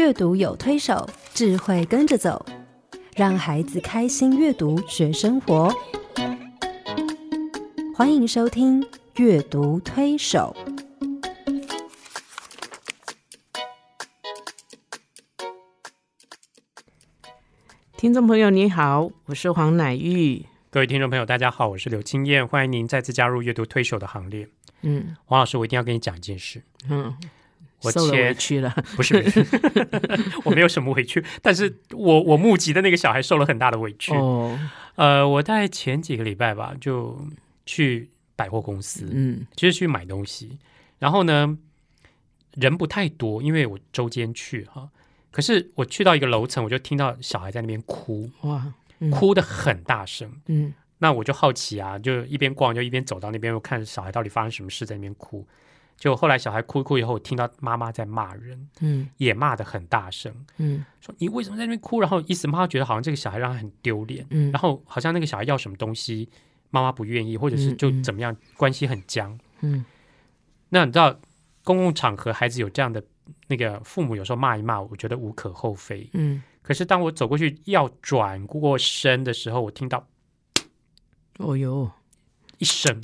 阅读有推手，智慧跟着走，让孩子开心阅读学生活。欢迎收听《阅读推手》。听众朋友，你好，我是黄乃玉。各位听众朋友，大家好，我是刘青燕，欢迎您再次加入阅读推手的行列。嗯黄老师，我一定要跟你讲一件事。嗯，我受了委屈了。不是，不是 我没有什么委屈，但是我我募集的那个小孩受了很大的委屈。哦，呃，我大概前几个礼拜吧，就去百货公司，嗯就是去买东西，然后呢，人不太多，因为我周间去哈。可是我去到一个楼层，我就听到小孩在那边哭，哇，嗯哭的很大声。嗯那我就好奇啊，就一边逛就一边走到那边，我看小孩到底发生什么事，在那边哭。就后来小孩哭一哭以后，我听到妈妈在骂人，嗯也骂得很大声，嗯说你为什么在那边哭？然后意思妈妈觉得好像这个小孩让他很丢脸，嗯，然后好像那个小孩要什么东西，妈妈不愿意，或者是就怎么样，关系很僵。嗯那你知道公共场合孩子有这样的那个父母有时候骂一骂，我觉得无可厚非。嗯，可是当我走过去要转过身的时候，我听到哦哟，一声。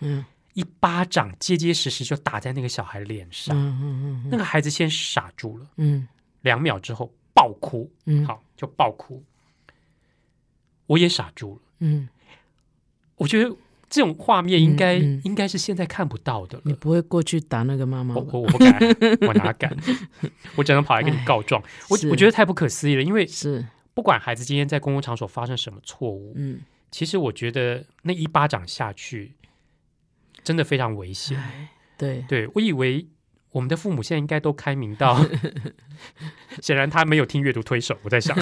嗯一巴掌结结实实就打在那个小孩脸上，嗯嗯那个孩子先傻住了，嗯。两秒之后爆哭，嗯，好就爆哭，我也傻住了。嗯，我觉得这种画面应该、嗯嗯。应该是现在看不到的了。你不会过去打那个妈妈我？我我不敢，我哪敢？我只能跑来跟你告状。我我觉得太不可思议了，因为是，不管孩子今天在公共场所发生什么错误，嗯，其实我觉得那一巴掌下去真的非常危险。哎，对，对我以为我们的父母现在应该都开明到，显然他没有听阅读推手。我在想，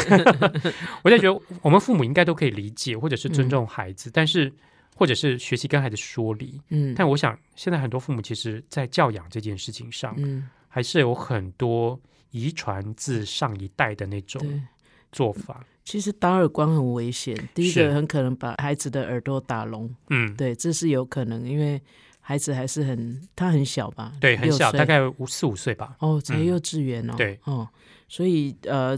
我在觉得我们父母应该都可以理解或者是尊重孩子，但是或者是学习跟孩子说理。嗯，但我想，现在很多父母其实在教养这件事情上，嗯，还是有很多遗传自上一代的那种。做法。其实打耳光很危险，第一是。个很可能把孩子的耳朵打聋，嗯，对，这是有可能，因为孩子还是很他很小吧，对，很小，大概五四五岁吧。哦，才嗯。幼稚园哦，对。哦，所以呃，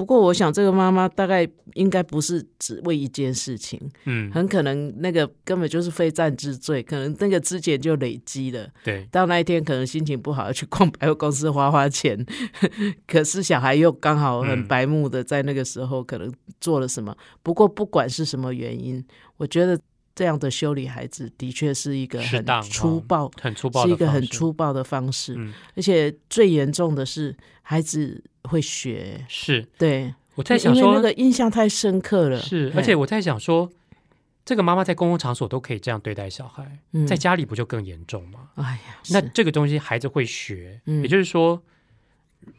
不过我想这个妈妈大概应该不是只为一件事情，嗯，很可能那个根本就是非战之罪，可能那个之前就累积了，对，到那一天可能心情不好要去逛百货公司花花钱，可是小孩又刚好很嗯白目的在那个时候可能做了什么。不过不管是什么原因，我觉得这样的修理孩子的确是一个很粗暴。很粗暴的是一个很方式粗暴的方式，嗯，而且最严重的是孩子会学，是。对，我在想说因为那个印象太深刻了，是，而且我在想说，这个妈妈在公共场所都可以这样对待小孩，嗯。在家里不就更严重吗？哎呀，那这个东西孩子会学，嗯。也就是说，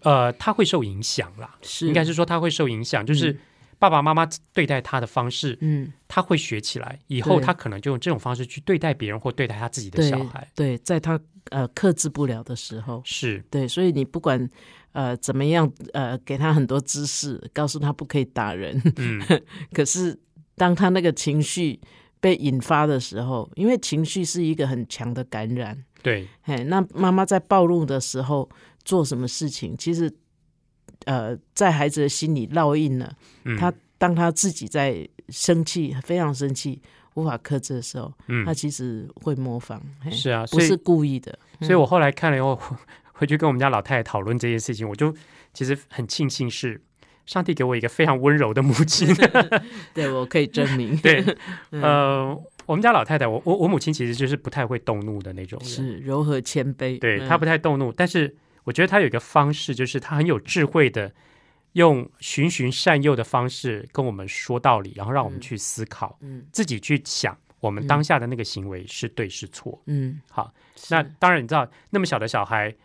呃，他会受影响啦。是。应该是说他会受影响，就是嗯。爸爸妈妈对待他的方式，嗯，他会学起来，以后他可能就用这种方式去对待别人或对待他自己的小孩。对，在他呃克制不了的时候，是，对，所以你不管呃怎么样呃给他很多知识，告诉他不可以打人，嗯，可是当他那个情绪被引发的时候，因为情绪是一个很强的感染，对，嘿，那妈妈在暴露的时候做什么事情，其实呃在孩子的心里烙印了。嗯，他当他自己在生气，非常生气，无法克制的时候，嗯他其实会模仿，是啊，不是故意的。所以我后来看了以后，回去跟我们家老太太讨论这件事情，我就其实很庆幸是上帝给我一个非常温柔的母亲。对我可以证明，对，嗯呃，我们家老太太，我我我母亲其实就是不太会动怒的那种人，是柔和谦卑，嗯对她不太动怒，但是我觉得她有一个方式，就是她很有智慧的。用循循善诱的方式跟我们说道理，然后让我们嗯。去思考，嗯。自己去想我们嗯当下的那个行为是对是错。嗯，好，那当然，你知道那么小的小孩，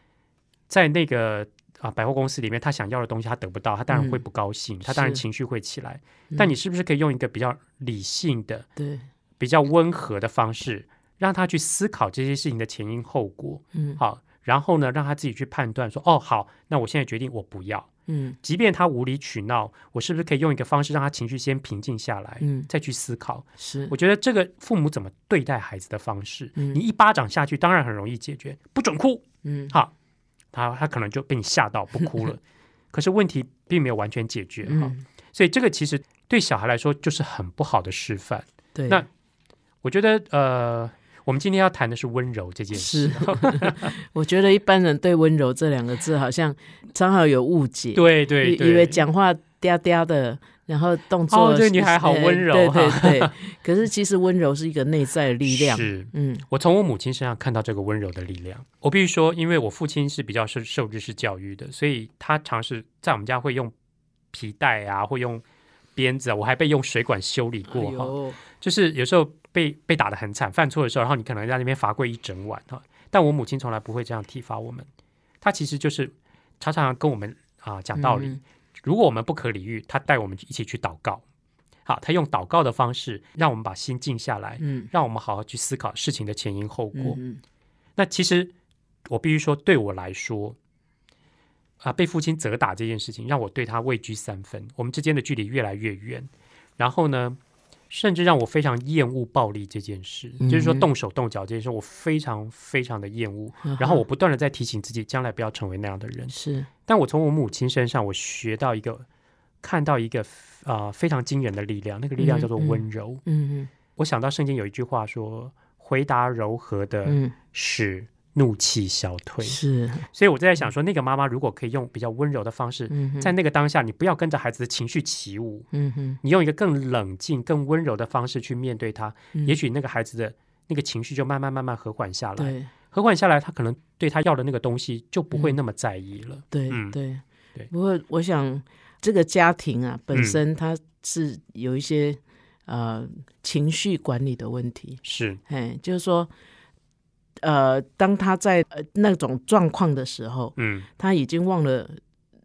在那个啊百货公司里面，他想要的东西他得不到，他当然会嗯不高兴，他当然情绪会起来。嗯。但你是不是可以用一个比较理性的、对，比较温和的方式，让他去思考这些事情的前因后果？嗯。好，然后呢，让他自己去判断说，哦，好，那我现在决定我不要。嗯。即便他无理取闹，我是不是可以用一个方式让他情绪先平静下来，嗯，再去思考？是。我觉得这个父母怎么对待孩子的方式，嗯。你一巴掌下去，当然很容易解决，不准哭，嗯。好，他他可能就被你吓到不哭了。可是问题并没有完全解决哈。嗯，所以这个其实对小孩来说就是很不好的示范。对，那我觉得呃，我们今天要谈的是温柔这件事。我觉得一般人对温柔这两个字好像常好有误解，对对对，以以为讲话嗲嗲的，然后动作哦这个女孩好呃温柔对哈对 对。可是其实温柔是一个内在的力量，是嗯我从我母亲身上看到这个温柔的力量。我必须说，因为我父亲是比较受受日式教育的，所以他尝试在我们家会用皮带啊，会用鞭子啊，我还被用水管修理过哈。哎就是有时候被被打得很惨，犯错的时候，然后你可能在那边罚跪一整晚哈。但我母亲从来不会这样体罚我们，她其实就是常常跟我们啊、讲道理。嗯如果我们不可理喻，她带我们一起去祷告。好，她用祷告的方式让我们把心静下来，嗯让我们好好去思考事情的前因后果。嗯那其实我必须说，对我来说，啊，被父亲责打这件事情，让我对他畏惧三分，我们之间的距离越来越远。然后呢，甚至让我非常厌恶暴力这件事，就是说动手动脚这件事，我非常非常的厌恶。嗯然后我不断的在提醒自己，将来不要成为那样的人。是但我从我母亲身上，我学到一个，看到一个啊、非常惊人的力量，那个力量叫做温柔。嗯嗯我想到圣经有一句话说：“回答柔和的，嗯使怒气消退。是。所以我就在想说，那个妈妈如果可以用比较温柔的方式，嗯在那个当下，你不要跟着孩子的情绪起舞，嗯哼。你用一个更冷静、更温柔的方式去面对他，嗯。也许那个孩子的那个情绪就慢慢慢慢和缓下来。对。和缓下来，他可能对他要的那个东西就不会那么在意了。对嗯。对。对。不过我想这个家庭啊本嗯身它是有一些呃情绪管理的问题，是，哎，就是说。呃，当他在呃那种状况的时候，嗯，他已经忘了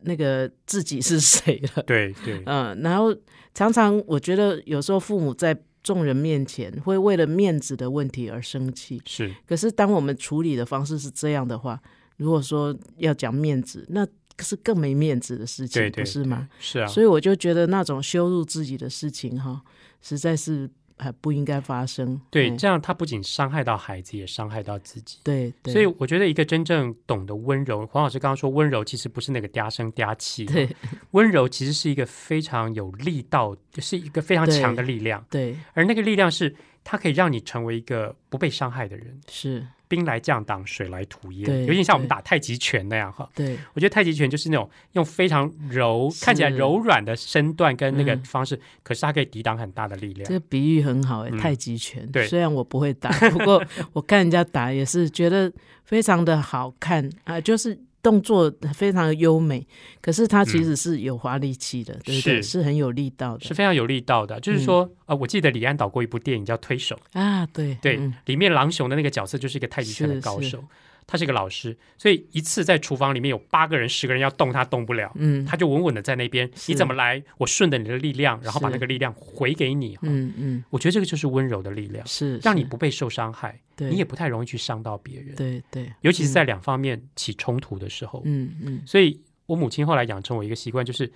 那个自己是谁了。对对，嗯，然后常常我觉得有时候父母在众人面前会为了面子的问题而生气，是，可是当我们处理的方式是这样的话，如果说要讲面子，那是更没面子的事情，对对，不是吗？是啊，所以我就觉得那种羞辱自己的事情哈，实在是还不应该发生。对，哎这样他不仅伤害到孩子，也伤害到自己。对对，所以我觉得一个真正懂得温柔，黄老师刚刚说温柔其实不是那个嗲声嗲气，对。温柔其实是一个非常有力道，是一个非常强的力量，对。而那个力量是它可以让你成为一个不被伤害的人。是，兵来将挡，水来土掩，对有点像我们打太极拳那样哈。对我觉得太极拳就是那种用非常柔、看起来柔软的身段跟那个嗯方式，可是它可以抵挡很大的力量这。个比喻很好哎、嗯太极拳。对虽然我不会打，不过我看人家打也是觉得非常的好看啊，就是动作非常的优美，可是它其实是有花力气的，对不对？嗯是。是很有力道的。是非常有力道的，就是说，呃，我记得李安导过一部电影叫《推手》，啊，对对，嗯。里面狼雄的那个角色就是一个太极拳的是是。高手，他是一个老师，所以一次在厨房里面有八个人、十个人要动他动不了，嗯。他就稳稳的在那边，你怎么来，我顺着你的力量，然后把那个力量回给你。嗯嗯，我觉得这个就是温柔的力量，是是。让你不被受伤害，对。你也不太容易去伤到别人，对对，尤其是在两方面起冲突的时候。嗯嗯。所以我母亲后来养成我一个习惯，就是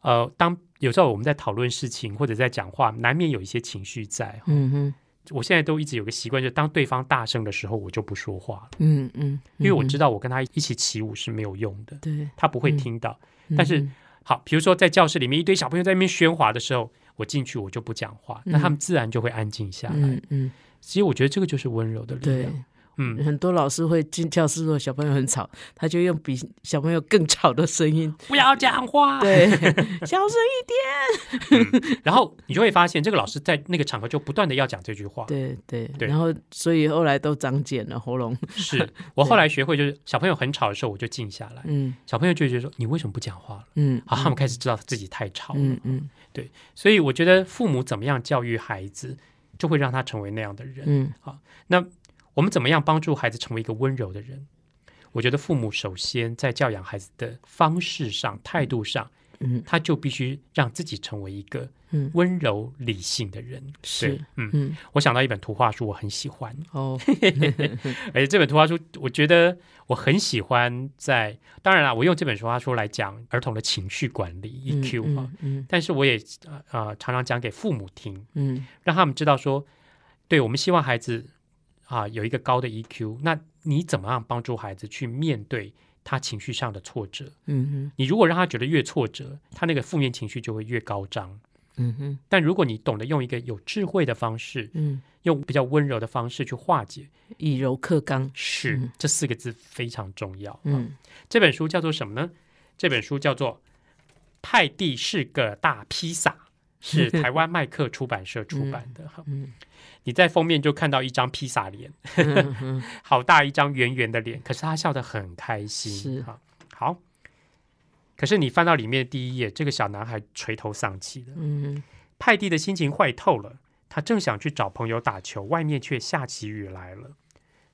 呃，当有时候我们在讨论事情或者在讲话，难免有一些情绪在。嗯哼我现在都一直有个习惯，就是当对方大声的时候，我就不说话了，嗯嗯，因为我知道道我跟他一起起舞是没有用的，对，他不会嗯听到。但是嗯好，比如说在教室里面一堆小朋友在那边喧哗的时候，我进去我就不讲话，那他们自然就会安静下来。嗯嗯其实我觉得这个就是温柔的力对量。。嗯，很多老师会进教室，如果小朋友很吵，他就用比小朋友更吵的声音，不要讲话。对，小声一点然后你就会发现，这个老师在那个场合就不断的要讲这句话。对对，对然后所以后来都长茧了喉咙，是我后来学会，就是小朋友很吵的时候，我就静下来。嗯小朋友就会觉得说：“你为什么不讲话了嗯，？”好，他们开始知道自己太吵了。嗯嗯所以我觉得父母怎么样教育孩子，就会让他成为那样的人。嗯好那我们怎么样帮助孩子成为一个温柔的人？我觉得父母首先在教养孩子的方式上、态度上，嗯。他就必须让自己成为一个嗯，温柔理性的人。是，嗯，嗯。我想到一本图画书，我很喜欢，哦，而且这本图画书，我觉得我很喜欢在。当然了，我用这本图画书来讲儿童的情绪管理 EQ 哈、嗯。但是我也啊呃常常讲给父母听，嗯。让他们知道说，对我们希望孩子啊有一个高的 EQ，那你怎么样帮助孩子去面对他情绪上的挫折。嗯哼你如果让他觉得越挫折，他那个负面情绪就会越高涨。嗯哼，但如果你懂得用一个有智慧的方式，嗯，用比较温柔的方式去化解，以柔克刚，是、嗯这四个字非常重要。嗯这本书叫做什么呢？这本书叫做《泰蒂是个大披萨》，是 台湾麦克出版社出版的。哈、嗯你在封面就看到一张披萨脸，好大一张圆圆的脸，可是他笑得很开心。是哈，好。可是你翻到里面第一页，这个小男孩垂头丧气的，嗯派蒂的心情坏透了。他正想去找朋友打球，外面却下起雨来了。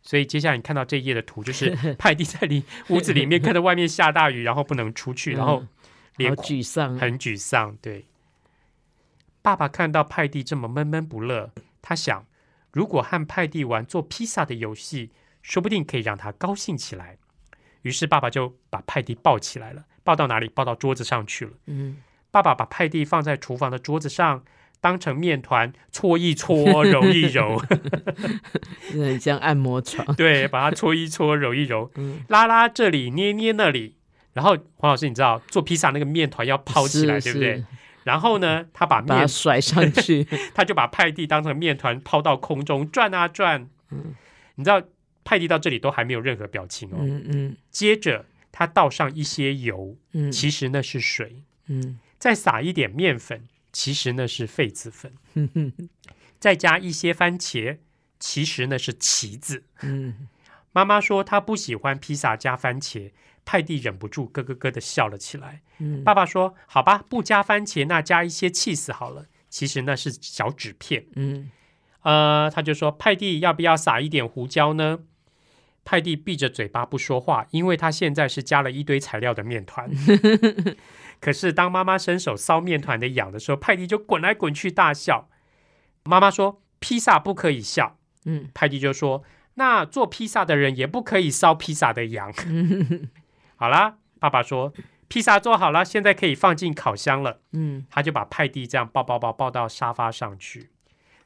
所以接下来你看到这一页的图，就是 派蒂在里屋子里面看着外面下大雨，然后不能出去，然后好脸沮丧，很沮丧。对，爸爸看到派蒂这么闷闷不乐，他想，如果和派蒂玩做披萨的游戏，说不定可以让他高兴起来。于是爸爸就把派蒂抱起来了，抱到哪里？抱到桌子上去了。嗯爸爸把派蒂放在厨房的桌子上，当成面团搓一搓，揉一揉。很像按摩床，对，把它搓一搓，揉一揉，嗯，拉拉这里，捏捏那里。然后黄老师，你知道做披萨那个面团要抛起来，对不对是？然后呢，他把面把甩上去，他就把派蒂当成面团抛到空中转啊转。嗯。你知道派蒂到这里都还没有任何表情哦。嗯嗯。接着他倒上一些油，嗯。其实那是水，嗯。再撒一点面粉，其实那是痱子粉，再加一些番茄，其实那是棋子。嗯，妈妈说她不喜欢披萨加番茄，派蒂忍不住咯咯咯的笑了起来。嗯爸爸说：“好吧，不加番茄，那加一些 cheese 好了。其实那是小纸片。”嗯呃，他就说派蒂要不要撒一点胡椒呢？派蒂闭着嘴巴不说话，因为他现在是加了一堆材料的面团。可是当妈妈伸手搔面团的痒的时候，派蒂就滚来滚去大笑。妈妈说披萨不可以笑，嗯派蒂就说那做披萨的人也不可以搔披萨的痒。好啦，爸爸说披萨做好了，现在可以放进烤箱了。嗯他就把派蒂这样抱抱抱抱到沙发上去，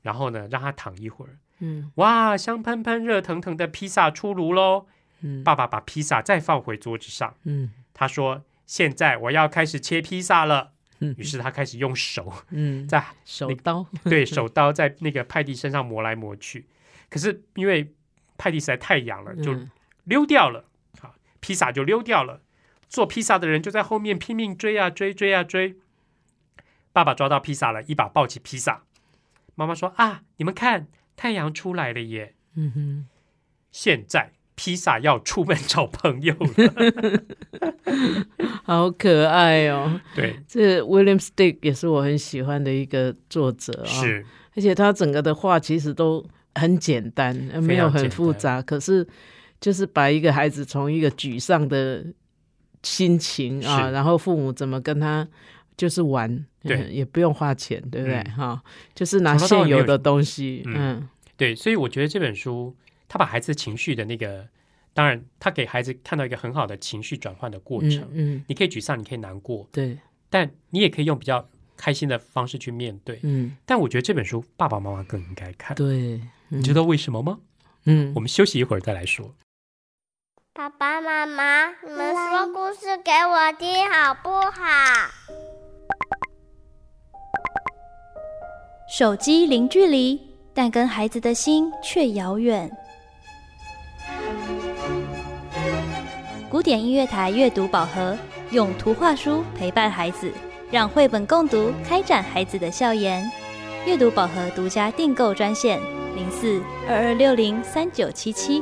然后呢，让他躺一会儿。嗯哇，香喷喷、热腾腾的披萨出炉喽！嗯爸爸把披萨再放回桌子上，嗯他说：“现在我要开始切披萨了。”嗯于是他开始用手嗯，在手刀，对手刀在那个派蒂身上磨来磨去，可是因为派蒂实在太痒了，就嗯溜掉了。啊，披萨就溜掉了。做披萨的人就在后面拼命追啊追，追啊追。爸爸抓到披萨了，一把抱起披萨。妈妈说：“啊，你们看，太阳出来了耶！嗯哼。现在披萨要出门找朋友了。好可爱哦！”对，这 William Stick 也是我很喜欢的一个作者啊、是而且他整个的画其实都很简单，呃没有很复杂，可是就是把一个孩子从一个沮丧的心情啊，然后父母怎么跟他就是玩，对嗯也不用花钱，对不对？嗯哈、就是拿现有的东西，嗯嗯对，所以我觉得这本书他把孩子情绪的那个，当然他给孩子看到一个很好的情绪转换的过程。嗯嗯，你可以沮丧，你可以难过，对，但你也可以用比较开心的方式去面对。嗯但我觉得这本书爸爸妈妈更应该看。对，你知道为什么吗？嗯我们休息一会儿再来说。爸爸妈妈，你们说故事给我听好不好？手机零距离，但跟孩子的心却遥远。古典音乐台阅读宝盒，用图画书陪伴孩子，让绘本共读开展孩子的笑颜。阅读宝盒独家订购专线：零四二二六零三九七七。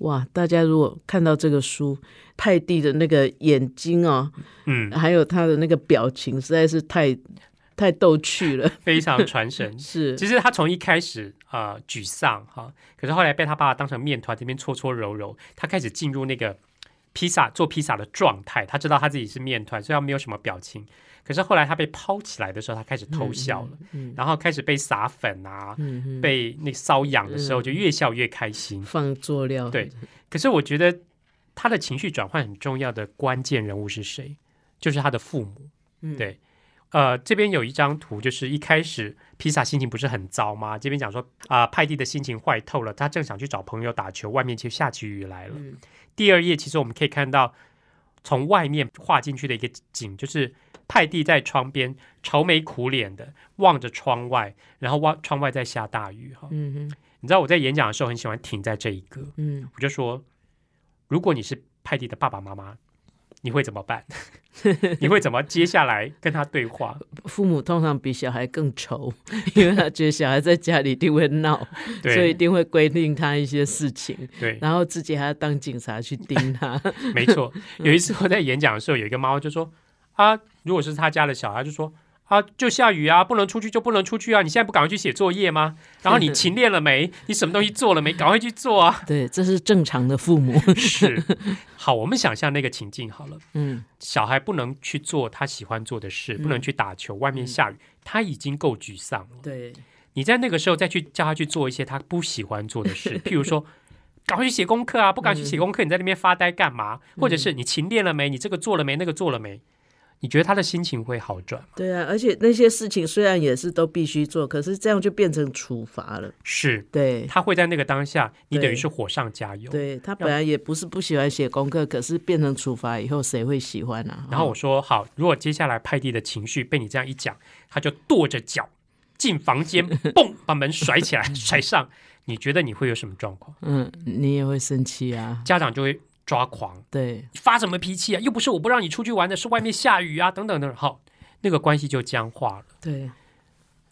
哇，大家如果看到这个书，泰蒂的那个眼睛哦，嗯，还有他的那个表情，实在是太太逗趣了。非常传神。是，其实他从一开始啊、呃沮丧哈，可是后来被他爸爸当成面团这边搓搓揉揉，他开始进入那个披萨做披萨的状态。他知道他自己是面团，所以他没有什么表情。可是后来他被抛起来的时候，他开始偷笑了，嗯然后开始被撒粉啊，被那瘙痒的时候，就越笑越开心。放作料，对，可是我觉得他的情绪转换很重要的关键人物是谁？就是他的父母。嗯，对呃，这边有一张图，就是一开始披萨心情不是很糟吗？这边讲说啊、派蒂的心情坏透了，他正想去找朋友打球，外面就下起雨来了。嗯第二页其实我们可以看到从外面画进去的一个景，就是派蒂在窗边愁眉苦脸的望着窗外，然后望窗外在下大雨哈。嗯哼你知道我在演讲的时候很喜欢停在这一个，嗯，我就说，如果你是派蒂的爸爸妈妈，你会怎么办？你会怎么接下来跟他对话？父母通常比小孩更愁，因为他觉得小孩在家里一定会闹，所以一定会规定他一些事情，对，然后自己还要当警察去盯他。没错。有一次我在演讲的时候，有一个妈妈就说：“啊，如果是他家的小孩，就说啊，就下雨啊，不能出去就不能出去啊，你现在不赶快去写作业吗？然后你勤练了没？你什么东西做了没？赶快去做啊！” 对，这是正常的父母。是，好，我们想象那个情境好了。嗯小孩不能去做他喜欢做的事，不能去打球，外面下雨，他已经够沮丧了。对，你在那个时候再去叫他去做一些他不喜欢做的事，譬如说，赶快去写功课啊！不赶快去写功课，你在那边发呆干嘛？或者是你勤练了没？你这个做了没？那个做了没？你觉得他的心情会好转吗？对啊，而且那些事情虽然也是都必须做，可是这样就变成处罚了。是，对，他会在那个当下，你等于是火上加油。对他本来也不是不喜欢写功课，可是变成处罚以后，谁会喜欢啊？然后我说好，如果接下来派蒂的情绪被你这样一讲，他就跺着脚进房间，嘣，把门甩起来，甩上。你觉得你会有什么状况？嗯，你也会生气啊。家长就会抓狂，对，发什么脾气啊？又不是我不让你出去玩的，是外面下雨啊，等等等等。好，那个关系就僵化了。对，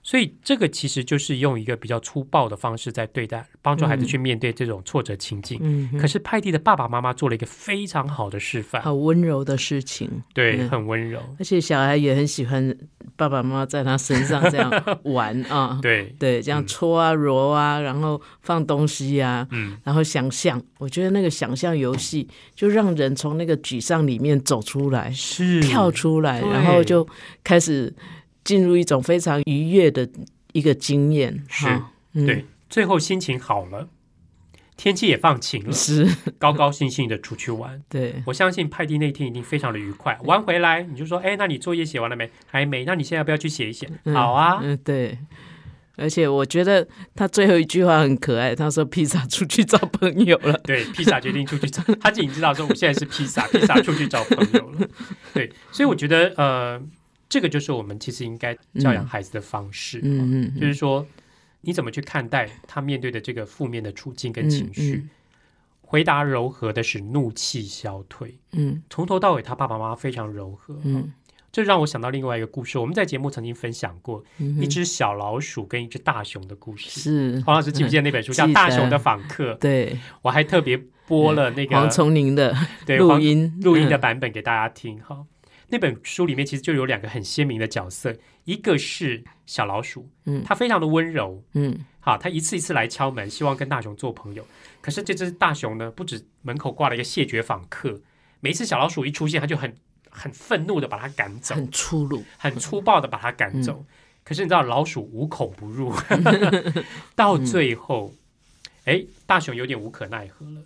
所以这个其实就是用一个比较粗暴的方式在对待，帮助孩子去面对这种挫折情境。嗯，可是派蒂的爸爸妈妈做了一个非常好的示范，很温柔的事情。对，嗯很温柔，而且小孩也很喜欢爸爸妈妈在他身上这样 玩啊，对，对，这样嗯搓啊、揉啊，然后放东西啊，嗯，然后想象。我觉得那个想象游戏就让人从那个沮丧里面走出来，是跳出来，然后就开始进入一种非常愉悦的一个经验。是，嗯对，最后心情好了，天气也放晴了，是，高高兴兴的出去玩。对，我相信派蒂那天一定非常的愉快。玩回来你就说，哎，那你作业写完了没？还没。那你现在要不要去写一写？嗯好啊，嗯，对。而且我觉得他最后一句话很可爱，他说：“披萨出去找朋友了。对，披萨决定出去找，他已经知道说我现在是披萨，披萨出去找朋友了。对，所以我觉得呃，这个就是我们其实应该教养孩子的方式，”嗯嗯，就是说你怎么去看待他面对的这个负面的处境跟情绪，嗯回答柔和的使怒气消退。嗯从头到尾，他爸爸妈妈非常柔和。嗯这让我想到另外一个故事，我们在节目曾经分享过嗯，一只小老鼠跟一只大熊的故事。是黄老师记不记得那本书叫 《大熊的访客》？对我还特别播了那个黄崇宁的对黄录音录音的版本给大家听哈。那本书里面其实就有两个很鲜明的角色，一个是小老鼠，嗯它非常的温柔，嗯好，它一次一次来敲门，希望跟大熊做朋友。可是这只大熊呢，不止门口挂了一个谢绝访客，每一次小老鼠一出现，它就很很愤怒的把它赶走，很粗鲁，很粗暴的把它赶走。嗯可是你知道，老鼠无孔不入，到最后，哎、大熊有点无可奈何了。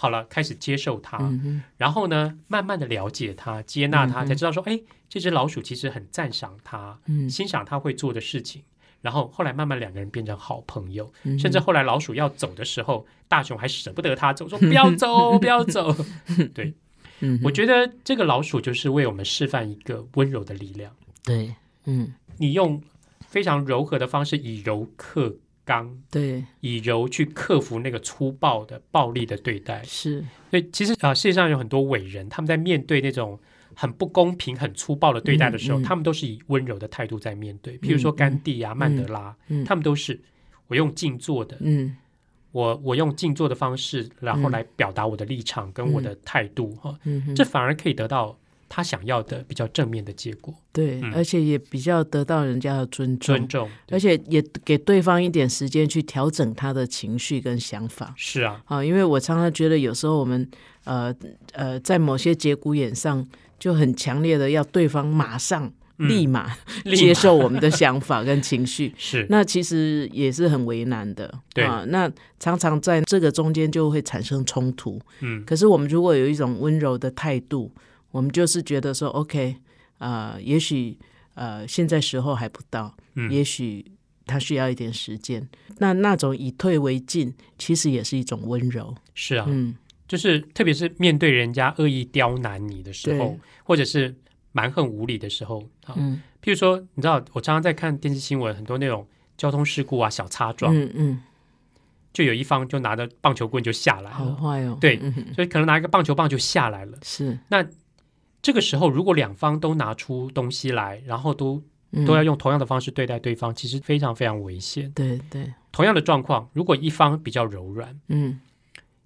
好了，开始接受它，嗯然后呢，慢慢的了解它，接纳它，嗯才知道说，哎，这只老鼠其实很赞赏它，嗯。欣赏它会做的事情。然后后来慢慢两个人变成好朋友，嗯甚至后来老鼠要走的时候，大熊还舍不得它走，说不要走，不要走。对，嗯我觉得这个老鼠就是为我们示范一个温柔的力量。对，嗯。你用非常柔和的方式，以柔克刚，对。以柔去克服那个粗暴的、暴力的对待。是，所以其实啊、呃世界上有很多伟人，他们在面对那种很不公平、很粗暴的对待的时候，嗯。嗯他们都是以温柔的态度在面对。譬如说嗯甘地啊、曼德拉，嗯。他们都是我用静坐的，嗯。我我用静坐的方式，然后嗯。来表达我的立场跟我的态度哈、这反而可以得到他想要的比较正面的结果，对，嗯。而且也比较得到人家的尊重，尊重。而且也给对方一点时间去调整他的情绪跟想法。是啊，啊，因为我常常觉得有时候我们呃呃在某些节骨眼上就很强烈的要对方马上嗯。立马 立马。接受我们的想法跟情绪，是。那其实也是很为难的。对。啊，那常常在这个中间就会产生冲突。嗯。可是我们如果有一种温柔的态度，我们就是觉得说，OK，呃，也许呃，现在时候还不到，嗯也许他需要一点时间。那那种以退为进，其实也是一种温柔。是啊，嗯，就是特别是面对人家恶意刁难你的时候，或者是蛮横无理的时候啊，嗯譬如说，你知道，我常常在看电视新闻，很多那种交通事故啊、小擦撞，嗯嗯，就有一方就拿着棒球棍就下来好了，坏哦。对嗯所以可能拿一个棒球棒就下来了。是这个时候，如果两方都拿出东西来，然后都嗯。都要用同样的方式对待对方，其实非常非常危险。对对，同样的状况，如果一方比较柔软，嗯。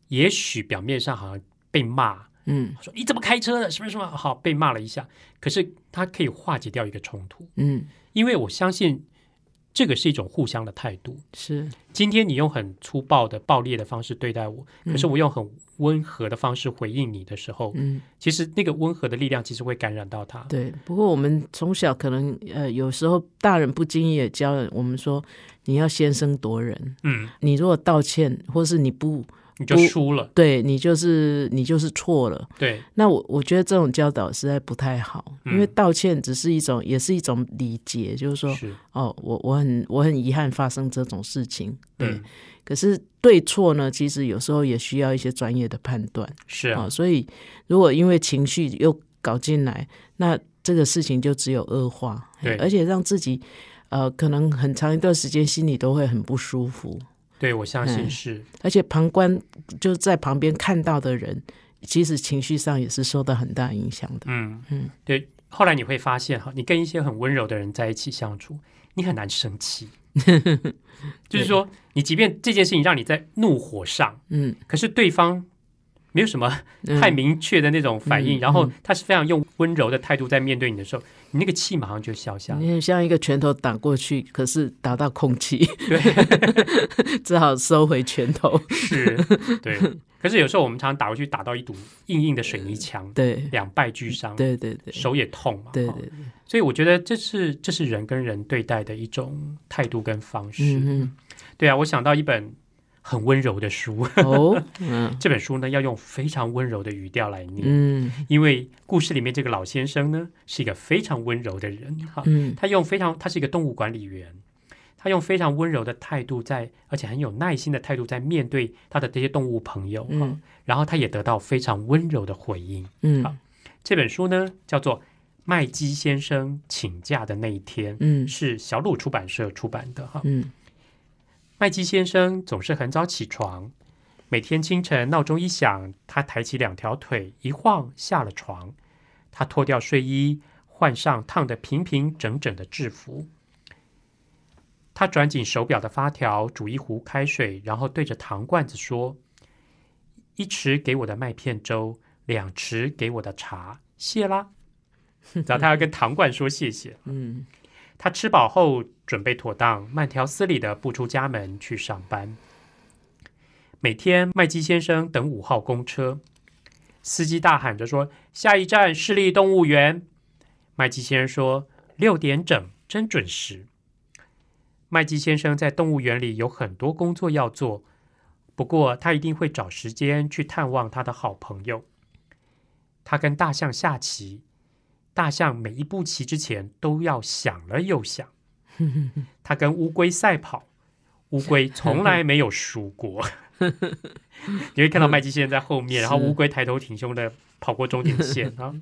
也许表面上好像被骂，嗯。说你怎么开车的，什么什么，好被骂了一下，可是他可以化解掉一个冲突，嗯，因为我相信这个是一种互相的态度。是。今天你用很粗暴的、暴烈的方式对待我，可是我用很温和的方式回应你的时候，嗯其实那个温和的力量其实会感染到他。对。不过我们从小可能呃，有时候大人不经意也教我们说，你要先声夺人。嗯，你如果道歉，或是你不你就输了。对你就是你就是错了。对，那我我觉得这种教导实在不太好，嗯因为道歉只是一种，也是一种礼节，就是说，是，哦，我我很我很遗憾发生这种事情，对。嗯，可是对错呢，其实有时候也需要一些专业的判断啊、是啊，所以如果因为情绪又搞进来，那这个事情就只有恶化，对而且让自己呃可能很长一段时间心里都会很不舒服，对我相信嗯是。而且旁观就是在旁边看到的人，其实情绪上也是受到很大影响的。嗯嗯对。后来你会发现哈，你跟一些很温柔的人在一起相处，你很难生气。就是说，你即便这件事情让你在怒火上，嗯，可是对方没有什么嗯。太明确的那种反应，嗯然后他是非常用温柔的态度在面对你的时候，你那个气马上就消下来。你很像一个拳头打过去，可是打到空气，对，只好收回拳头。是，对。可是有时候我们常常打过去，打到一堵硬硬的水泥墙，对，两败俱伤，对对对，手也痛嘛。对对，所以我觉得这是这是人跟人对待的一种态度跟方式。嗯对啊，我想到一本很温柔的书，嗯，哦，嗯。这本书呢要用非常温柔的语调来念，嗯。因为故事里面这个老先生呢是一个非常温柔的人哈，嗯。他用非常他是一个动物管理员，他用非常温柔的态度在，而且很有耐心的态度在面对他的这些动物朋友哈，嗯。然后他也得到非常温柔的回应。嗯。好这本书呢叫做《麦基先生请假的那一天》，嗯。是小鲁出版社出版的哈。嗯麦基先生总是很早起床，每天清晨闹钟一响，他抬起两条腿，一晃下了床。他脱掉睡衣，换上烫得平平整整的制服。他转紧手表的发条，煮一壶开水，然后对着糖罐子说：“一匙给我的麦片粥，两匙给我的茶，谢啦。”然后他要跟糖罐说谢谢。嗯他吃饱后准备妥当，慢条斯理的步出家门去上班。每天，麦基先生等五号公车，司机大喊着说：“下一站市立动物园。”麦基先生说：“六点整，真准时。”麦基先生在动物园里有很多工作要做，不过他一定会找时间去探望他的好朋友。他跟大象下棋，大象每一步棋之前都要想了又想。他跟乌龟赛跑，乌龟从来没有输过。你会看到麦基先生在后面，然后是乌龟抬头挺胸的跑过终点线啊。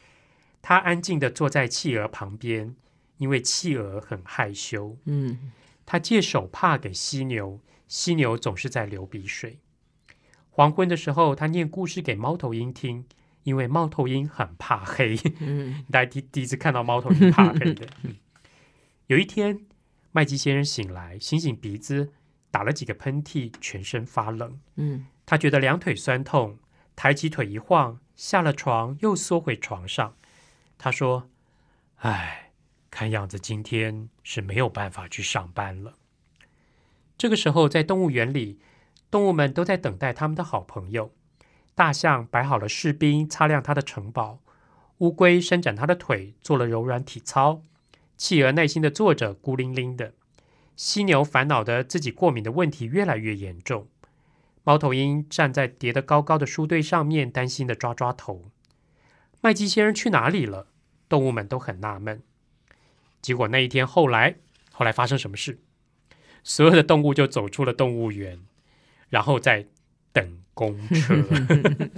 他安静的坐在企鹅旁边，因为企鹅很害羞。嗯他借手帕给犀牛，犀牛总是在流鼻水。黄昏的时候，他念故事给猫头鹰听，因为猫头鹰很怕黑。嗯 大家第第一次看到猫头鹰怕黑的。嗯有一天，麦基先生醒来，醒醒鼻子，打了几个喷嚏，全身发冷。嗯他觉得两腿酸痛，抬起腿一晃，下了床又缩回床上。他说：“唉，看样子今天是没有办法去上班了。”这个时候，在动物园里，动物们都在等待他们的好朋友。大象摆好了士兵，擦亮它的城堡；乌龟伸展它的腿，做了柔软体操；企鹅耐心的坐着，孤零零的；犀牛烦恼的自己过敏的问题越来越严重。猫头鹰站在叠得高高的书堆上面，担心的抓抓头。麦基先生去哪里了？动物们都很纳闷。结果那一天后来，后来发生什么事？所有的动物就走出了动物园，然后在等公车，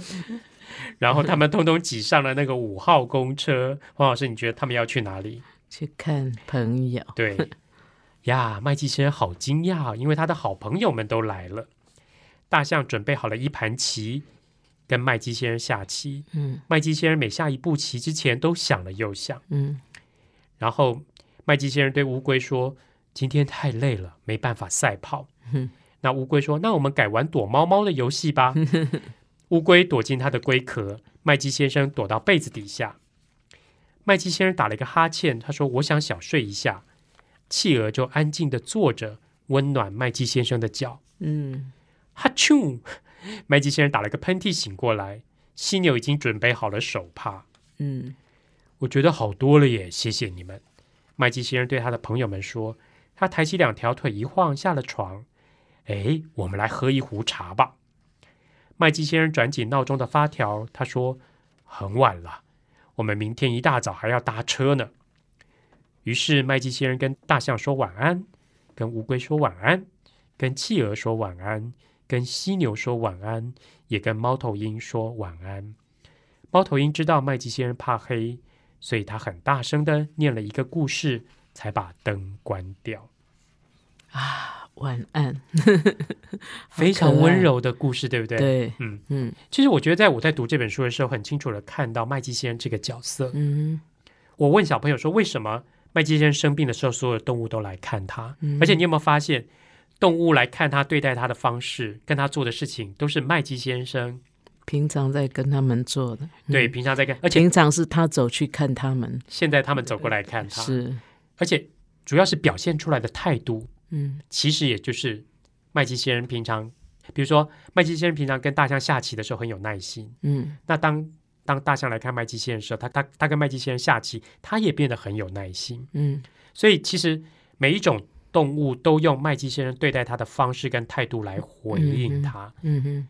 然后他们通通挤上了那个五号公车。黄老师，你觉得他们要去哪里？去看朋友，对呀，麦基先生好惊讶，因为他的好朋友们都来了。大象准备好了一盘棋，跟麦基先生下棋。嗯麦基先生每下一步棋之前都想了又想，嗯然后麦基先生对乌龟说：“今天太累了，没办法赛跑。哼那乌龟说：“那我们改玩躲猫猫的游戏吧。”乌龟躲进它的龟壳，麦基先生躲到被子底下。麦基先生打了一个哈欠，他说：“我想小睡一下。”企鹅就安静的坐着，温暖麦基先生的脚。嗯哈啾！麦基先生打了个喷嚏，醒过来。犀牛已经准备好了手帕。嗯我觉得好多了耶，谢谢你们。麦基先生对他的朋友们说，他抬起两条腿一晃下了床。哎，我们来喝一壶茶吧。麦基先生转紧闹钟的发条，他说：“很晚了，我们明天一大早还要搭车呢。”于是麦基先生跟大象说晚安，跟乌龟说晚安，跟企鹅说晚安，跟犀牛说晚安，也跟猫头鹰说晚安。猫头鹰知道麦基先生怕黑，所以他很大声的念了一个故事，才把灯关掉。啊晚安，非常温柔的故事，对不对？。对，嗯，嗯。其实我觉得，在我在读这本书的时候，很清楚的看到麦基先生这个角色。嗯。我问小朋友说，为什么麦基先生生病的时候，所有的动物都来看他？嗯。而且你有没有发现，动物来看他、对待他的方式，跟他做的事情，都是麦基先生平常在跟他们做的，对嗯平常在跟，而且平常是他走去看他们，现在他们走过来看他，是，而且主要是表现出来的态度，嗯。其实也就是麦基先生平常，比如说麦基先生平常跟大象下棋的时候很有耐心，嗯。那当当大象来看麦基先生的时候，他他他跟麦基先生下棋，他也变得很有耐心。嗯。所以其实每一种动物都用麦基先生对待他的方式跟态度来回应他。嗯哼。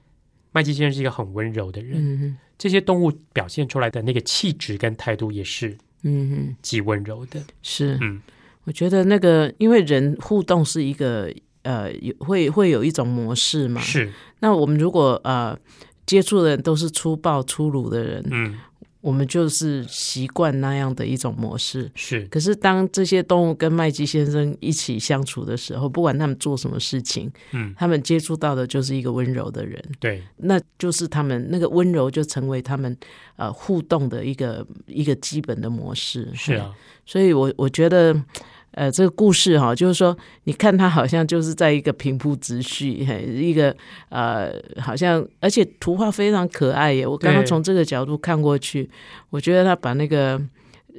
麦基先生是一个很温柔的人，嗯哼。这些动物表现出来的那个气质跟态度也是嗯哼，极温柔的。是，嗯我觉得那个因为人互动是一个呃有会会有一种模式嘛，是，那我们如果呃接触的人都是粗暴粗鲁的人，嗯，我们就是习惯那样的一种模式。是，可是当这些动物跟麦基先生一起相处的时候，不管他们做什么事情，嗯，他们接触到的就是一个温柔的人，对，那就是他们那个温柔就成为他们呃互动的一个一个基本的模式。是啊，所以我我觉得，呃，这个故事哈，就是说，你看它好像就是在一个平铺直叙，嘿一个呃，好像而且图画非常可爱耶。我刚刚从这个角度看过去，我觉得他把那个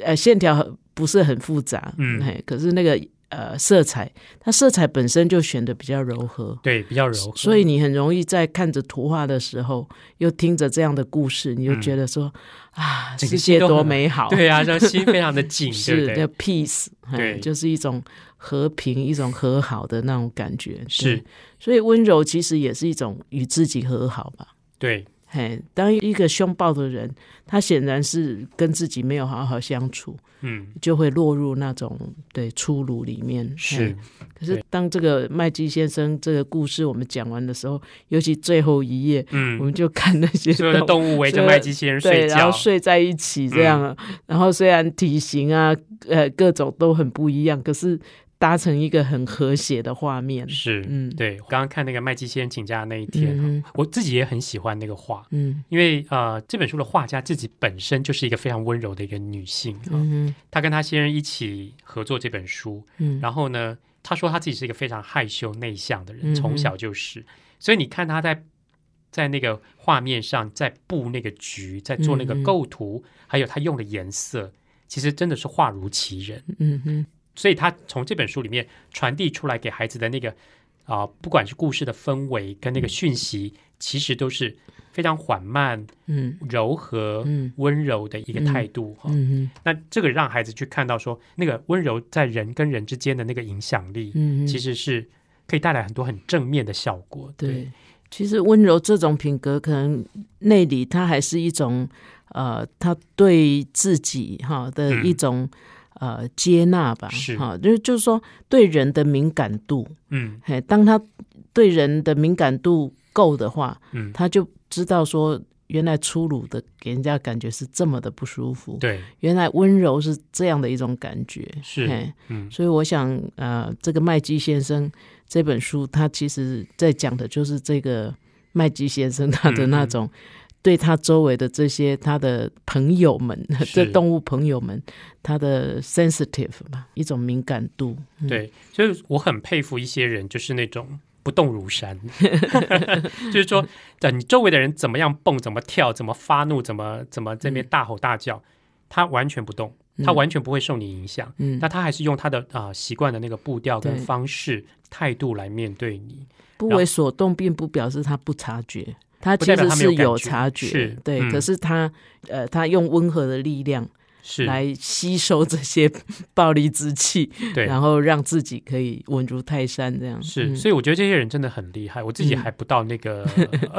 呃线条不是很复杂，嗯嘿，可是那个呃色彩，它色彩本身就选的比较柔和。对，比较柔和。所以你很容易在看着图画的时候，又听着这样的故事，你就觉得说、啊，世界多美好。对啊，让心非常的紧，是的？peace，对嘿就是一种和平、一种和好的那种感觉。是，所以温柔其实也是一种与自己和好吧。对，嘿，当一个凶暴的人，他显然是跟自己没有好好相处，嗯，就会落入那种对粗鲁里面。是，可是当这个麦基先生这个故事我们讲完的时候，尤其最后一页，我嗯，们就看那些所有的动物围着麦基先生，睡觉然后，睡在一起这样啊。然后虽然体型啊，呃，各种都很不一样，可是搭成一个很和谐的画面。是，嗯。对。刚刚看那个麦基先生请假的那一天，嗯我自己也很喜欢那个画，嗯。因为呃，这本书的画家自己本身就是一个非常温柔的一个女性，嗯她跟她先生一起合作这本书，嗯，然后呢，她说她自己是一个非常害羞内向的人，嗯从小就是，所以你看她在在那个画面上在布那个局，在做那个构图，还有她用的颜色，其实真的是画如其人。嗯哼所以他从这本书里面传递出来给孩子的那个啊、不管是故事的氛围跟那个讯息，其实都是非常缓慢、嗯柔和、嗯温柔的一个态度哈、嗯那这个让孩子去看到说，那个温柔在人跟人之间的那个影响力，嗯，其实是可以带来很多很正面的效果。对。其实温柔这种品格，可能内里它还是一种呃，他对自己哈的嗯一种。呃接纳吧，是。哈，就是就是说对人的敏感度，嗯。嘿，当他对人的敏感度够的话，嗯，他就知道说，原来粗鲁的给人家感觉是这么的不舒服，对，原来温柔是这样的一种感觉，是，嗯。所以我想，呃，这个麦基先生这本书，他其实在讲的就是这个麦基先生他的那种对他周围的这些他的朋友们，是。这动物朋友们，他的 sensitive 吧，一种敏感度。嗯，对，所以我很佩服一些人，就是那种不动如山，就是说，呃，你周围的人怎么样蹦、怎么跳、怎么发怒、怎么怎么这边大吼大叫，他完全不动，他完全不会受你影响。嗯。那他还是用他的啊、习惯的那个步调跟方式、态度来面对你。不为所动，并不表示他不察觉，他其实是有察觉，是对。嗯。可是他，呃，他用温和的力量是，来吸收这些 暴力之气，对，然后让自己可以稳如泰山，这样是，嗯所以我觉得这些人真的很厉害，我自己嗯。还不到那个，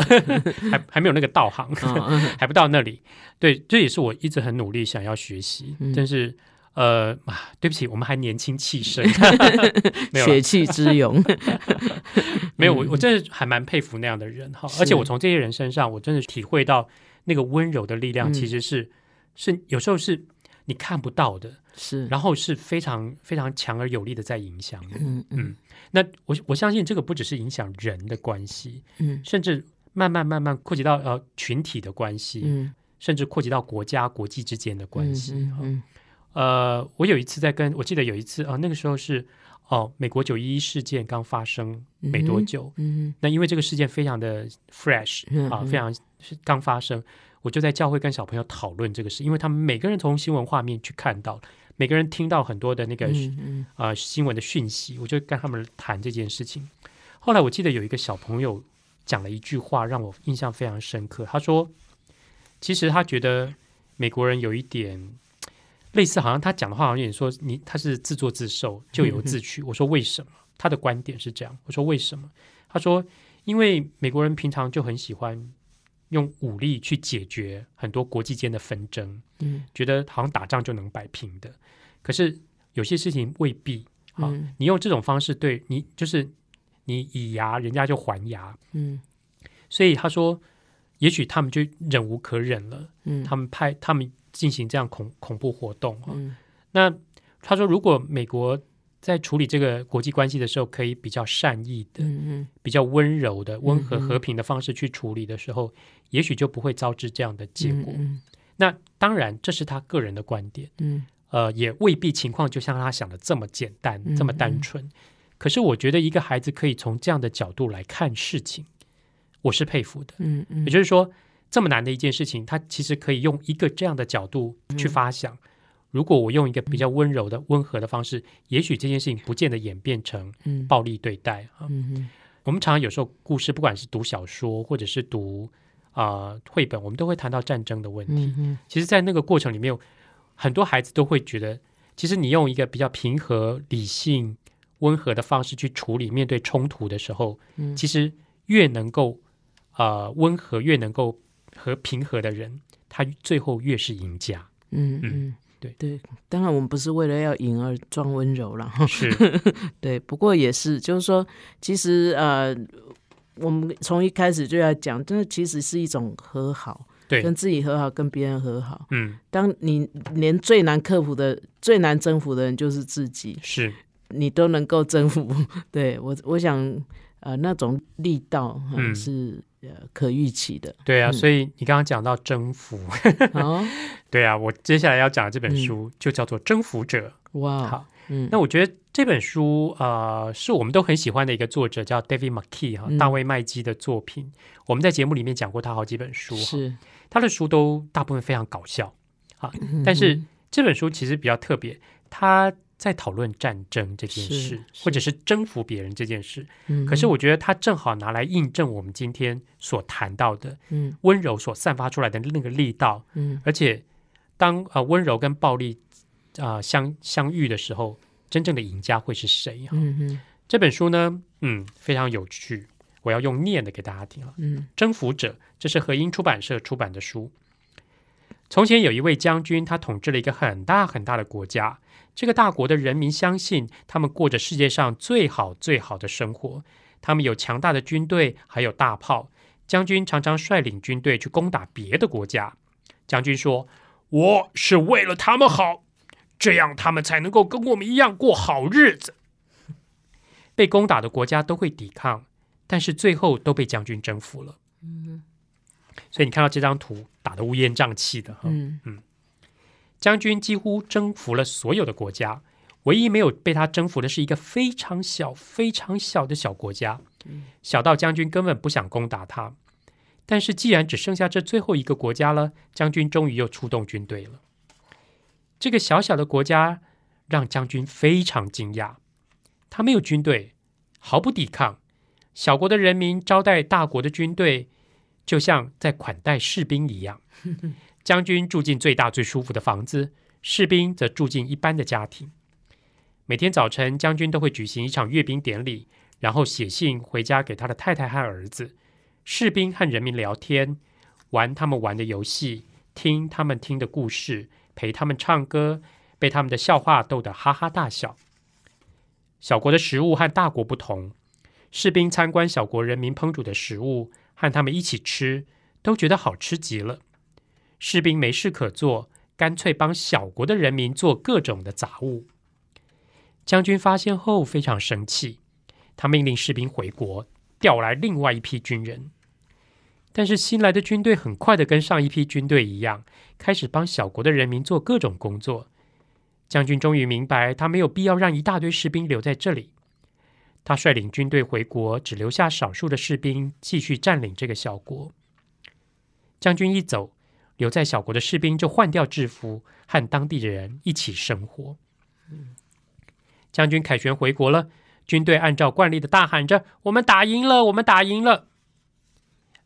还还没有那个道行，还不到那里。对，这也是我一直很努力想要学习，嗯。但是呃啊，对不起，我们还年轻气盛，没有血气之勇 没有，我我真的还蛮佩服那样的人哈，而且我从这些人身上，我真的体会到那个温柔的力量，嗯。其实是、是有时候是你看不到的，是，然后是非常非常强而有力的在影响你。嗯嗯。那我我相信这个不只是影响人的关系，嗯。甚至慢慢慢慢扩及到呃群体的关系，嗯。甚至扩及到国家国际之间的关系。嗯呃，我有一次在跟我记得有一次啊、呃那个时候是哦，美国九一一事件刚发生没多久，嗯那因为这个事件非常的 fresh 啊，非常是刚发生，我就在教会跟小朋友讨论这个事，因为他们每个人从新闻画面去看到，每个人听到很多的那个嗯嗯呃新闻的讯息，我就跟他们谈这件事情。后来我记得有一个小朋友讲了一句话，让我印象非常深刻。他说，其实他觉得美国人有一点类似，好像他讲的话好像也说你他是自作自受，咎由自取。我说为什么？他的观点是这样。我说为什么？他说因为美国人平常就很喜欢用武力去解决很多国际间的纷争，嗯觉得好像打仗就能摆平的。可是有些事情未必啊，嗯你用这种方式对你，就是你以牙，人家就还牙。嗯所以他说，也许他们就忍无可忍了，嗯，他们派他们进行这样恐恐怖活动那他说，如果美国在处理这个国际关系的时候，可以比较善意的、嗯比较温柔的、温和和平的方式去处理的时候，也许就不会招致这样的结果。嗯那当然，这是他个人的观点。嗯呃，也未必情况就像他想的这么简单、嗯这么单纯。可是我觉得一个孩子可以从这样的角度来看事情，我是佩服的。嗯嗯，也就是说，这么难的一件事情，他其实可以用一个这样的角度去发想。如果我用一个比较温柔的、温和的方式，也许这件事情不见得演变成嗯暴力对待啊。嗯嗯我们常常有时候故事，不管是读小说或者是读啊、呃绘本，我们都会谈到战争的问题。其实，在那个过程里面，很多孩子都会觉得，其实你用一个比较平和、理性、温和的方式去处理面对冲突的时候，嗯其实越能够呃温和、越能够和平和的人，他最后越是赢家。嗯嗯嗯，对对，当然我们不是为了要赢而装温柔了哈。是，对，不过也是，就是说，其实呃，我们从一开始就要讲，这其实是一种和好，对，跟自己和好，跟别人和好。嗯，当你连最难克服的、最难征服的人就是自己，是，你都能够征服。对我，我想，呃，那种力道、呃嗯是呃可预期的。对啊。嗯。所以你刚刚讲到征服，好 对啊，我接下来要讲的这本书就叫做《征服者》。哇，好，嗯，那我觉得这本书呃是我们都很喜欢的一个作者，叫 David McKee 哈、嗯。大卫麦基的作品。我们在节目里面讲过他好几本书，哈。是，他的书都大部分非常搞笑啊，嗯但是这本书其实比较特别，他在讨论战争这件事，或者是征服别人这件事。嗯可是我觉得它正好拿来印证我们今天所谈到的嗯温柔所散发出来的那个力道，嗯而且当呃温柔跟暴力啊、呃相相遇的时候，真正的赢家会是谁？哈、这本书呢，嗯，非常有趣，我要用念的给大家听了。嗯征服者，这是和英出版社出版的书。从前有一位将军，他统治了一个很大很大的国家。这个大国的人民相信，他们过着世界上最好最好的生活。他们有强大的军队，还有大炮。将军常常率领军队去攻打别的国家。将军说：“我是为了他们好，这样他们才能够跟我们一样过好日子。”被攻打的国家都会抵抗，但是最后都被将军征服了。嗯，所以你看到这张图打得乌烟瘴气的哈。嗯嗯，将军几乎征服了所有的国家，唯一没有被他征服的是一个非常小、非常小的小国家，小到将军根本不想攻打他。但是既然只剩下这最后一个国家了，将军终于又出动军队了。这个小小的国家让将军非常惊讶，他没有军队，毫不抵抗。小国的人民招待大国的军队，就像在款待士兵一样。将军住进最大最舒服的房子，士兵则住进一般的家庭。每天早晨，将军都会举行一场阅兵典礼，然后写信回家给他的太太和儿子。士兵和人民聊天，玩他们玩的游戏，听他们听的故事，陪他们唱歌，被他们的笑话逗得哈哈大笑。小国的食物和大国不同，士兵参观小国人民烹煮的食物，和他们一起吃，都觉得好吃极了。士兵没事可做，干脆帮小国的人民做各种的杂物。将军发现后非常生气，他命令士兵回国，调来另外一批军人。但是新来的军队很快的跟上一批军队一样，开始帮小国的人民做各种工作。将军终于明白，他没有必要让一大堆士兵留在这里。他率领军队回国，只留下少数的士兵继续占领这个小国。将军一走，留在小国的士兵就换掉制服，和当地的人一起生活。将军凯旋回国了，军队按照惯例的大喊着：“我们打赢了！我们打赢了！”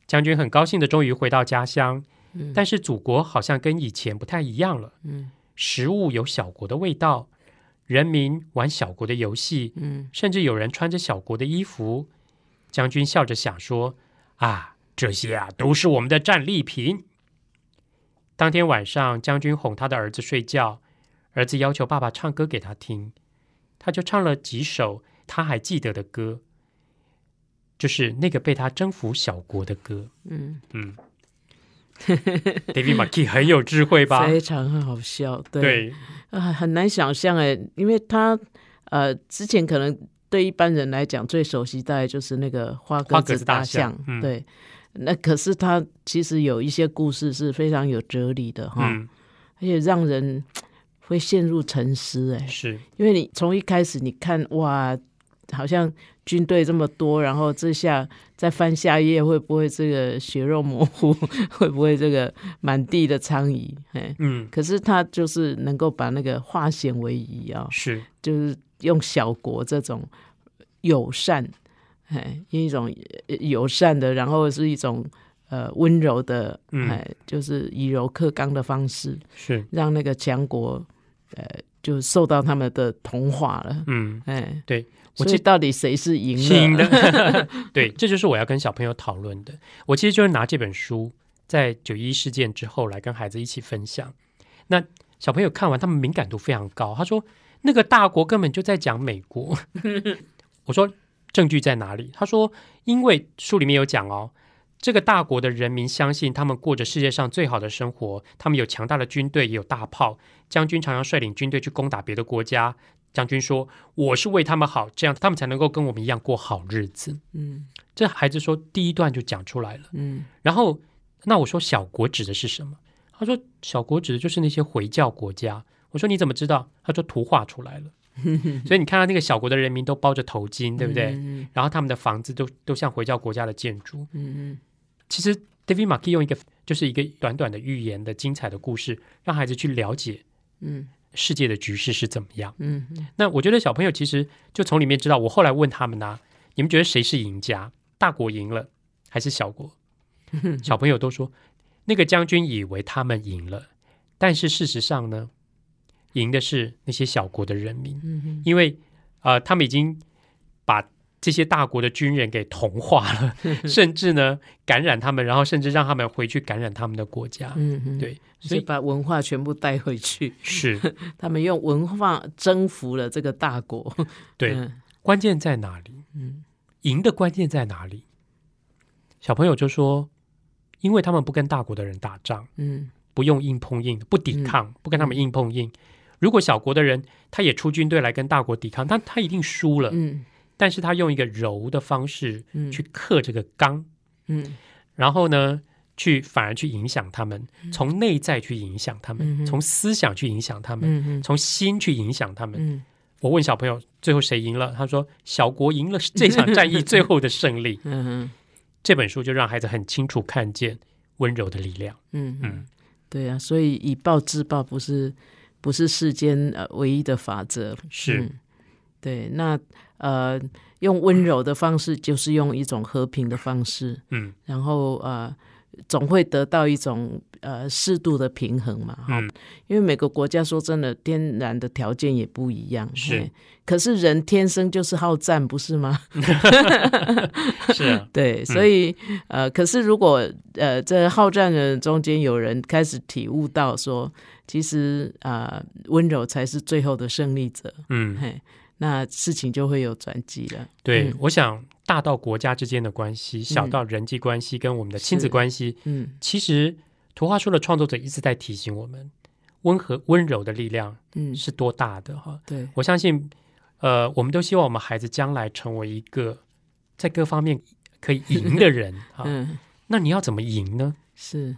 将军很高兴的终于回到家乡，但是祖国好像跟以前不太一样了。嗯食物有小国的味道，人民玩小国的游戏，嗯甚至有人穿着小国的衣服。将军笑着想说：“啊，这些啊都是我们的战利品。”当天晚上，将军哄他的儿子睡觉，儿子要求爸爸唱歌给他听，他就唱了几首他还记得的歌，就是那个被他征服小国的歌。嗯，嗯，David McKee 很有智慧吧？非常好笑，对对，啊，很难想象哎，因为他呃之前可能对一般人来讲最熟悉大概就是那个花花鸽子大大象嗯对。那可是他其实有一些故事是非常有哲理的哈，嗯，而且让人会陷入沉思哎，是，因为你从一开始你看哇，好像军队这么多，然后这下再翻下一页会不会这个血肉模糊，会不会这个满地的苍蝇哎？嗯，可是他就是能够把那个化险为夷啊，是，就是用小国这种友善，哎，一种呃友善的，然后是一种呃温柔的，嗯哎，就是以柔克刚的方式，是，让那个强国呃就受到他们的同化了，嗯，哎，对我所记以到底谁是赢了？是赢的，对，这就是我要跟小朋友讨论的。我其实就是拿这本书在九一事件之后来跟孩子一起分享。那小朋友看完，他们敏感度非常高。他说：“那个大国根本就在讲美国。”我说：“证据在哪里？”他说：“因为书里面有讲哦，这个大国的人民相信他们过着世界上最好的生活，他们有强大的军队，也有大炮，将军常常率领军队去攻打别的国家。”将军说：“我是为他们好，这样他们才能够跟我们一样过好日子。嗯”这孩子说第一段就讲出来了。嗯然后，那我说小国指的是什么？他说小国指的就是那些回教国家。我说你怎么知道？他说图画出来了。所以你看到那个小国的人民都包着头巾，对不对？嗯然后他们的房子都都像回教国家的建筑。嗯嗯其实 David McKee 用一个就是一个短短的寓言的精彩的故事，让孩子去了解嗯世界的局势是怎么样。嗯嗯那我觉得小朋友其实就从里面知道。我后来问他们呢、你们觉得谁是赢家？大国赢了还是小国？小朋友都说那个将军以为他们赢了，但是事实上呢，赢的是那些小国的人民，嗯因为呃，他们已经把这些大国的军人给同化了，甚至呢感染他们，然后甚至让他们回去感染他们的国家。嗯嗯，对，所以把文化全部带回去，是他们用文化征服了这个大国。对，嗯关键在哪里？嗯赢的关键在哪里？小朋友就说，因为他们不跟大国的人打仗，嗯不用硬碰硬，不抵抗，不跟他们硬碰硬。如果小国的人他也出军队来跟大国抵抗，他他一定输了。嗯。但是他用一个柔的方式嗯。去克这个刚，嗯。然后呢，去反而去影响他们，从内在去影响他们，从思想去影响他们，从心去影响他们。嗯。我问小朋友，最后谁赢了？他说小国赢了这场战役 最后的胜利。嗯这本书就让孩子很清楚看见温柔的力量。嗯嗯嗯，对啊，所以以暴制暴不是不是世间呃唯一的法则。是，嗯。对，那呃，用温柔的方式，就是用一种和平的方式，嗯。然后呃，总会得到一种呃适度的平衡嘛，哈、嗯。因为每个国家说真的，天然的条件也不一样，是，可是人天生就是好战，不是吗？是啊，对，所以、呃，可是如果呃，这好战的人中间有人开始体悟到说，其实啊、呃温柔才是最后的胜利者，嗯，嘿，那事情就会有转机了。对，嗯我想大到国家之间的关系，小到人际关系跟我们的亲子关系，嗯其实图画书的创作者一直在提醒我们，温和温柔的力量嗯，是多大的哈。对，我相信，呃，我们都希望我们孩子将来成为一个在各方面可以赢的人 啊。嗯，那你要怎么赢呢？是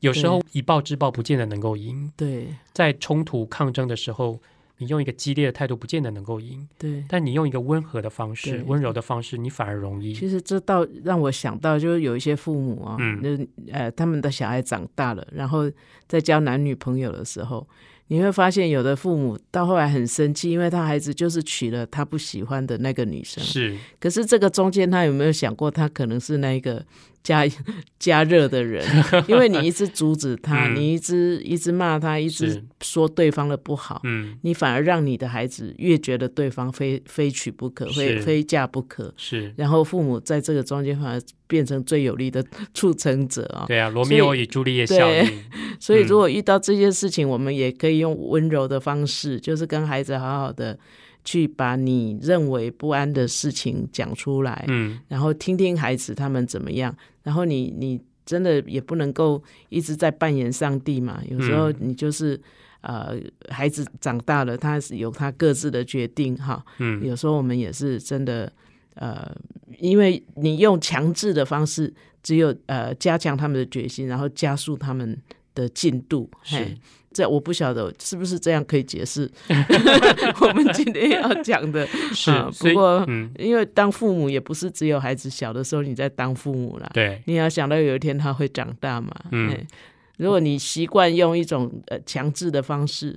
有时候以暴制暴不见得能够赢，对在冲突抗争的时候，你用一个激烈的态度不见得能够赢，对。但你用一个温和的方式、温柔的方式，你反而容易。其实这倒让我想到，就是有一些父母啊，嗯那呃，他们的小孩长大了，然后在交男女朋友的时候，你会发现有的父母到后来很生气，因为他孩子就是娶了他不喜欢的那个女生，是，可是这个中间他有没有想过，他可能是那个加 加热的人？因为你一直阻止他，嗯。你一直一直骂他，一直是。说对方的不好，嗯，你反而让你的孩子越觉得对方非非娶不可，非非嫁不可。是，然后父母在这个中间反而变成最有力的 促成者啊、对啊，罗密欧与朱丽叶效对应，所以如果遇到这些事情，我们也可以用温柔的方式，就是跟孩子好好的去把你认为不安的事情讲出来，嗯，然后听听孩子他们怎么样，然后你你真的也不能够一直在扮演上帝嘛，有时候嗯你就是。呃，孩子长大了，他是有他各自的决定哈。嗯，有时候我们也是真的，呃，因为你用强制的方式，只有呃加强他们的决心，然后加速他们的进度。是嘿，这我不晓得是不是这样可以解释 我们今天要讲的。是啊，不过嗯，因为当父母也不是只有孩子小的时候你在当父母啦，对，你要想到有一天他会长大嘛。嗯嘿如果你习惯用一种呃强制的方式，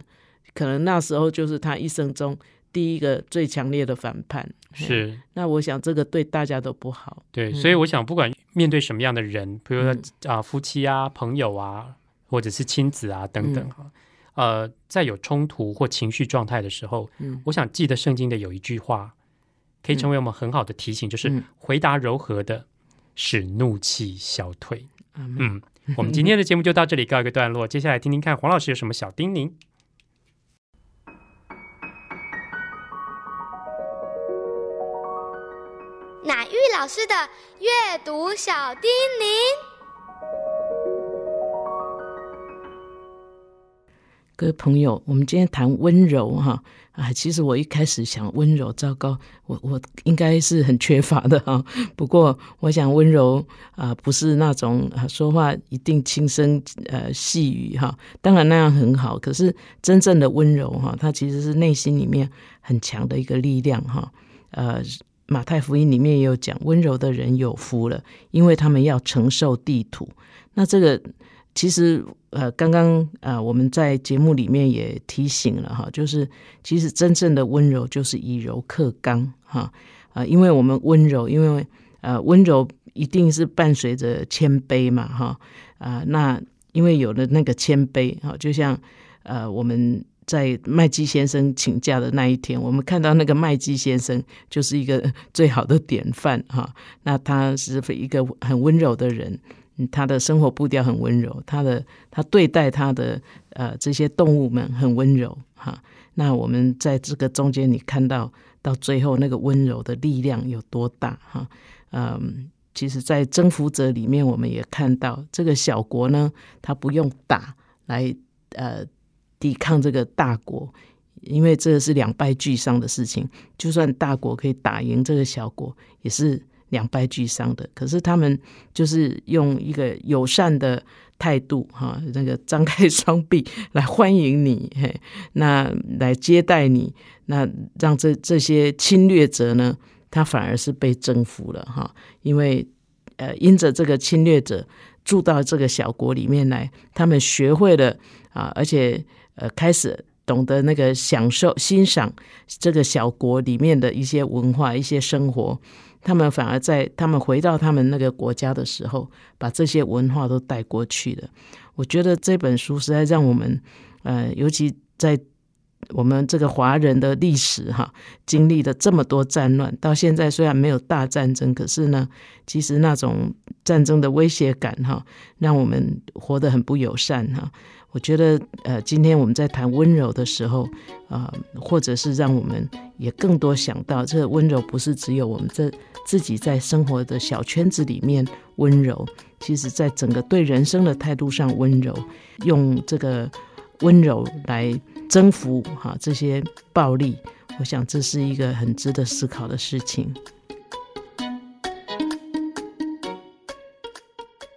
可能那时候就是他一生中第一个最强烈的反叛。是。那我想这个对大家都不好。对，嗯所以我想，不管面对什么样的人，比如说嗯啊、夫妻啊、朋友啊，或者是亲子啊等嗯等哈，呃，在有冲突或情绪状态的时候，嗯我想记得圣经的有一句话，可以成为我们很好的提醒，就是嗯回答柔和的，使怒气消退。嗯，我们今天的节目就到这里告一个段落，接下来听听看黄老师有什么小叮咛。乃玉老师的阅读小叮咛。各位朋友，我们今天谈温柔哈啊，其实我一开始想温柔，糟糕，我我应该是很缺乏的哈。不过我想温柔啊，不是那种啊说话一定轻声呃细语哈，当然那样很好。可是真正的温柔哈，它其实是内心里面很强的一个力量哈。呃，马太福音里面也有讲，温柔的人有福了，因为他们要承受地土。那这个其实呃，刚刚呃，我们在节目里面也提醒了哈，就是其实真正的温柔就是以柔克刚哈啊、因为我们温柔，因为呃温柔一定是伴随着谦卑嘛哈啊、那因为有了那个谦卑哈，就像呃我们在麦基先生请假的那一天，我们看到那个麦基先生就是一个最好的典范哈。那他是一个很温柔的人，他的生活步调很温柔，他的他对待他的呃这些动物们很温柔哈。那我们在这个中间，你看到到最后那个温柔的力量有多大哈？嗯，其实，在征服者里面，我们也看到这个小国呢，他不用打来呃抵抗这个大国，因为这是两败俱伤的事情。就算大国可以打赢这个小国，也是两败俱伤的。可是他们就是用一个友善的。态度哈，那个张开双臂来欢迎你，嘿，那来接待你，那让这这些侵略者呢，他反而是被征服了哈，因为呃，因着这个侵略者住到这个小国里面来，他们学会了啊，而且呃，开始懂得那个享受欣赏这个小国里面的一些文化、一些生活。他们反而在他们回到他们那个国家的时候，把这些文化都带过去了。我觉得这本书实在让我们，呃，尤其在我们这个华人的历史哈，经历了这么多战乱，到现在虽然没有大战争，可是呢，其实那种战争的威胁感哈，让我们活得很不友善哈。我觉得，呃，今天我们在谈温柔的时候，啊，或者是让我们也更多想到，这温柔不是只有我们这自己在生活的小圈子里面温柔，其实在整个对人生的态度上温柔，用这个温柔来征服哈这些暴力，我想这是一个很值得思考的事情。